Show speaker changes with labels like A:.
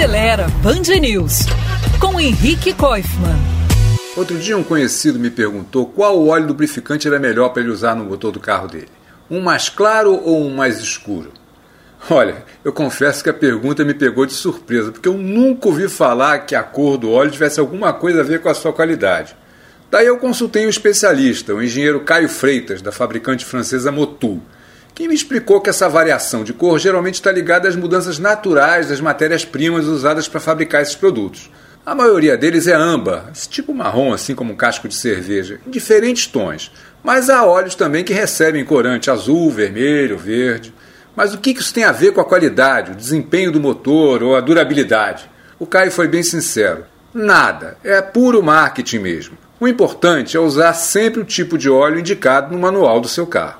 A: Acelera Band News com Henrique Koifman.
B: Outro dia um conhecido me perguntou qual óleo lubrificante era melhor para ele usar no motor do carro dele. Um mais claro ou um mais escuro? Olha, eu confesso que a pergunta me pegou de surpresa, porque eu nunca ouvi falar que a cor do óleo tivesse alguma coisa a ver com a sua qualidade. Daí eu consultei um especialista, o engenheiro Caio Freitas, da fabricante francesa Motul quem me explicou que essa variação de cor geralmente está ligada às mudanças naturais das matérias-primas usadas para fabricar esses produtos. A maioria deles é âmbar, esse tipo marrom, assim como um casco de cerveja, em diferentes tons. Mas há óleos também que recebem corante azul, vermelho, verde. Mas o que isso tem a ver com a qualidade, o desempenho do motor ou a durabilidade? O Caio foi bem sincero. Nada, é puro marketing mesmo. O importante é usar sempre o tipo de óleo indicado no manual do seu carro.